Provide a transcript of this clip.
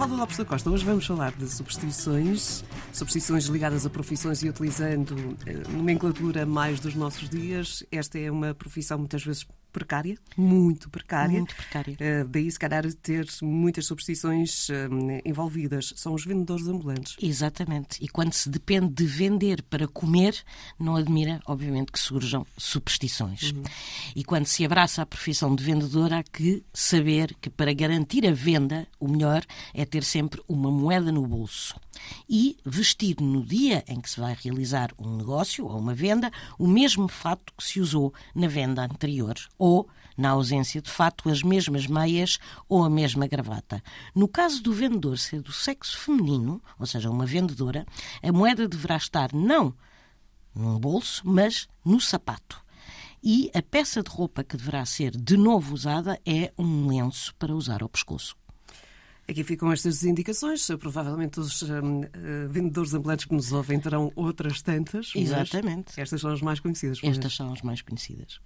Mafalda Lopes da Costa, hoje vamos falar de superstições, superstições ligadas a profissões e utilizando eh, nomenclatura mais dos nossos dias. Esta é uma profissão muitas vezes precária, muito precária. Muito precária. Uh, daí, se calhar, ter muitas superstições uh, envolvidas. São os vendedores ambulantes. Exatamente. E quando se depende de vender para comer, não admira, obviamente, que surjam superstições. Uhum. E quando se abraça a profissão de vendedor, há que saber que para garantir a venda, o melhor é ter sempre uma moeda no bolso. E vestir no dia em que se vai realizar um negócio ou uma venda o mesmo fato que se usou na venda anterior ou, na ausência de fato, as mesmas meias ou a mesma gravata. No caso do vendedor ser do sexo feminino, ou seja, uma vendedora, a moeda deverá estar não num bolso, mas no sapato. E a peça de roupa que deverá ser de novo usada é um lenço para usar ao pescoço. Aqui ficam estas indicações. Provavelmente os um, uh, vendedores ambulantes que nos ouvem terão outras tantas. Exatamente. Estas são as mais conhecidas. Estas são as mais conhecidas.